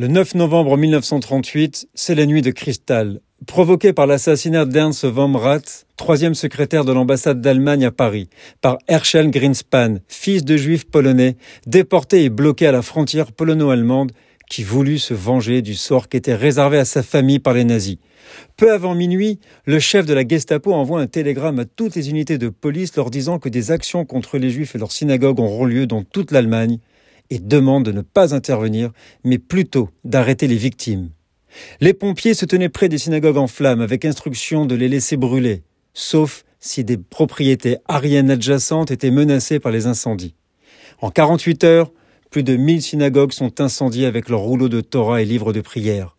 Le 9 novembre 1938, c'est la nuit de cristal, provoquée par l'assassinat d'Ernst von Rath, troisième secrétaire de l'ambassade d'Allemagne à Paris, par Herschel Greenspan, fils de juif polonais, déporté et bloqué à la frontière polono-allemande, qui voulut se venger du sort qui était réservé à sa famille par les nazis. Peu avant minuit, le chef de la Gestapo envoie un télégramme à toutes les unités de police leur disant que des actions contre les juifs et leurs synagogues auront lieu dans toute l'Allemagne et demande de ne pas intervenir, mais plutôt d'arrêter les victimes. Les pompiers se tenaient près des synagogues en flammes avec instruction de les laisser brûler, sauf si des propriétés ariennes adjacentes étaient menacées par les incendies. En 48 heures, plus de 1000 synagogues sont incendiées avec leurs rouleaux de Torah et livres de prière.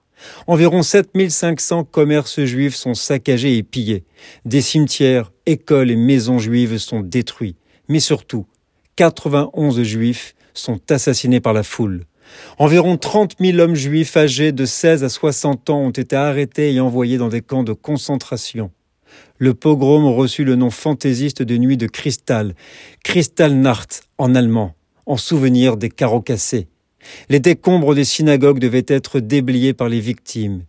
Environ 7500 commerces juifs sont saccagés et pillés. Des cimetières, écoles et maisons juives sont détruits. Mais surtout, 91 juifs sont assassinés par la foule. Environ 30 000 hommes juifs âgés de 16 à 60 ans ont été arrêtés et envoyés dans des camps de concentration. Le pogrom reçut le nom fantaisiste de nuit de cristal, Kristallnacht en allemand, en souvenir des carreaux cassés. Les décombres des synagogues devaient être déblayés par les victimes.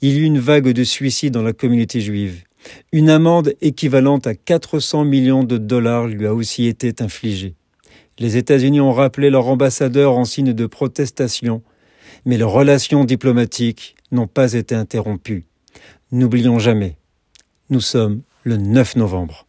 Il y eut une vague de suicides dans la communauté juive. Une amende équivalente à 400 millions de dollars lui a aussi été infligée. Les États-Unis ont rappelé leur ambassadeur en signe de protestation, mais leurs relations diplomatiques n'ont pas été interrompues. N'oublions jamais, nous sommes le 9 novembre.